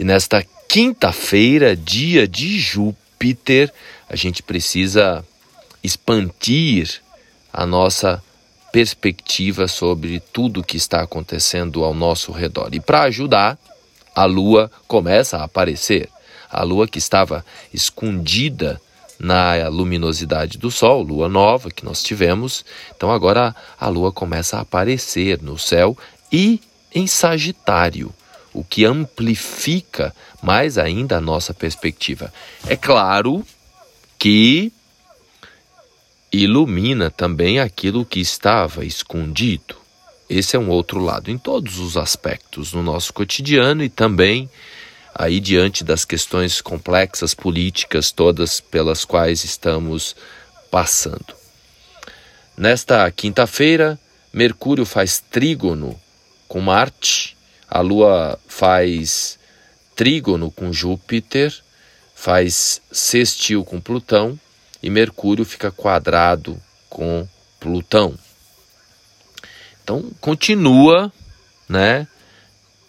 E nesta quinta-feira, dia de Júpiter, a gente precisa expandir a nossa perspectiva sobre tudo que está acontecendo ao nosso redor. E para ajudar, a lua começa a aparecer. A lua que estava escondida na luminosidade do sol, lua nova que nós tivemos. Então agora a lua começa a aparecer no céu e em Sagitário, o que amplifica mais ainda a nossa perspectiva. É claro que ilumina também aquilo que estava escondido. Esse é um outro lado em todos os aspectos no nosso cotidiano e também aí diante das questões complexas políticas todas pelas quais estamos passando. Nesta quinta-feira, Mercúrio faz trígono com Marte, a Lua faz trígono com Júpiter, faz sextil com Plutão e Mercúrio fica quadrado com Plutão. Então continua, né?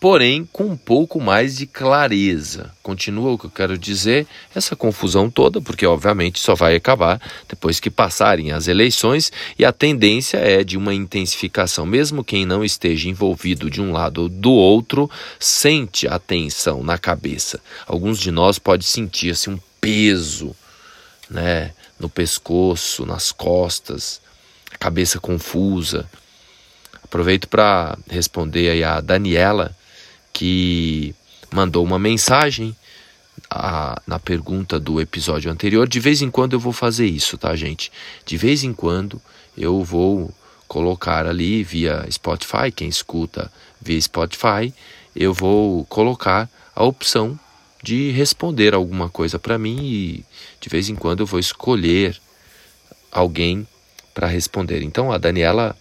Porém, com um pouco mais de clareza. Continua o que eu quero dizer, essa confusão toda, porque obviamente só vai acabar depois que passarem as eleições, e a tendência é de uma intensificação. Mesmo quem não esteja envolvido de um lado ou do outro, sente a tensão na cabeça. Alguns de nós podem sentir assim, um peso né, no pescoço, nas costas, a cabeça confusa. Aproveito para responder aí a Daniela, que mandou uma mensagem a, na pergunta do episódio anterior. De vez em quando eu vou fazer isso, tá, gente? De vez em quando eu vou colocar ali via Spotify, quem escuta via Spotify, eu vou colocar a opção de responder alguma coisa para mim e de vez em quando eu vou escolher alguém para responder. Então a Daniela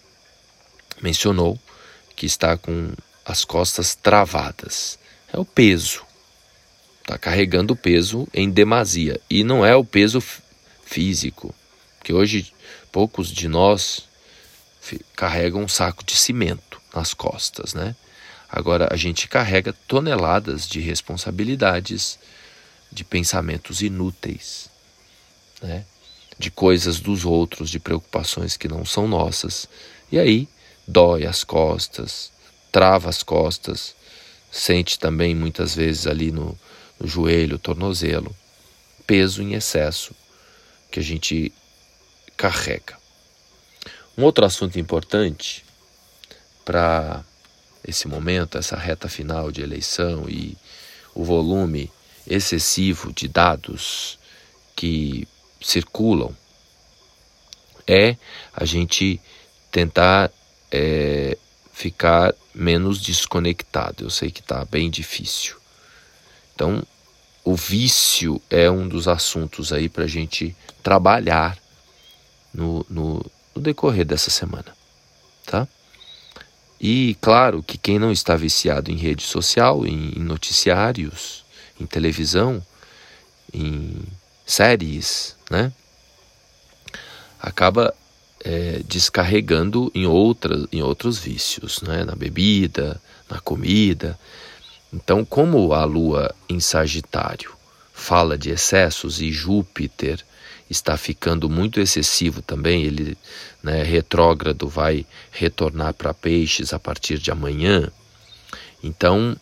mencionou que está com as costas travadas. É o peso. Está carregando o peso em demasia. E não é o peso físico, que hoje poucos de nós carregam um saco de cimento nas costas, né? Agora a gente carrega toneladas de responsabilidades, de pensamentos inúteis, né? de coisas dos outros, de preocupações que não são nossas. E aí dói as costas, trava as costas, sente também muitas vezes ali no, no joelho, tornozelo, peso em excesso que a gente carrega. Um outro assunto importante para esse momento, essa reta final de eleição e o volume excessivo de dados que circulam é a gente tentar é, ficar menos desconectado. Eu sei que está bem difícil. Então, o vício é um dos assuntos aí para a gente trabalhar no, no, no decorrer dessa semana, tá? E claro que quem não está viciado em rede social, em, em noticiários, em televisão, em séries, né? Acaba é, descarregando em, outras, em outros vícios, né? na bebida, na comida. Então, como a Lua em Sagitário fala de excessos e Júpiter está ficando muito excessivo também, ele né, retrógrado vai retornar para peixes a partir de amanhã. Então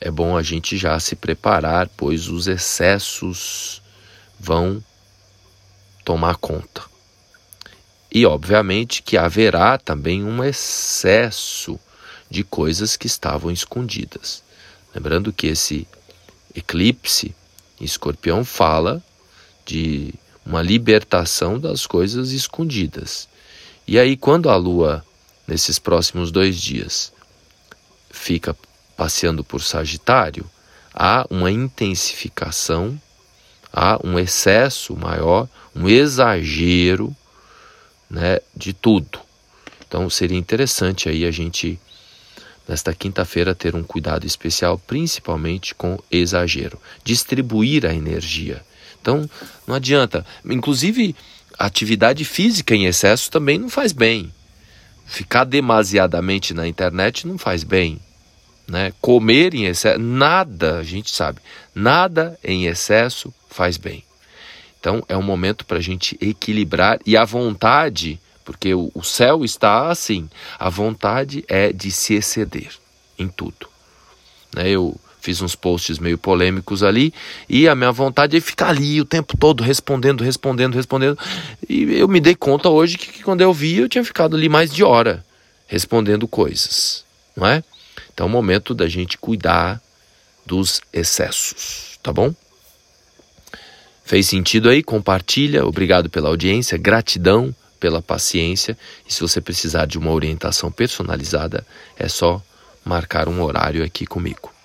é bom a gente já se preparar, pois os excessos vão tomar conta. E obviamente que haverá também um excesso de coisas que estavam escondidas. Lembrando que esse eclipse em escorpião fala de uma libertação das coisas escondidas. E aí, quando a Lua, nesses próximos dois dias, fica passeando por Sagitário, há uma intensificação, há um excesso maior, um exagero né, de tudo. Então seria interessante aí a gente, nesta quinta-feira, ter um cuidado especial, principalmente com exagero. Distribuir a energia então, não adianta. Inclusive, atividade física em excesso também não faz bem. Ficar demasiadamente na internet não faz bem. né? Comer em excesso, nada, a gente sabe, nada em excesso faz bem. Então é um momento para a gente equilibrar e a vontade, porque o, céu está assim, a vontade é de se exceder em tudo. Né? Eu fiz uns posts meio polêmicos ali e a minha vontade é ficar ali o tempo todo respondendo, respondendo, respondendo. E eu me dei conta hoje que, que quando eu vi eu tinha ficado ali mais de hora respondendo coisas, não é? Então é o momento da gente cuidar dos excessos, tá bom? Fez sentido aí? Compartilha. Obrigado pela audiência, gratidão pela paciência. E se você precisar de uma orientação personalizada, é só marcar um horário aqui comigo.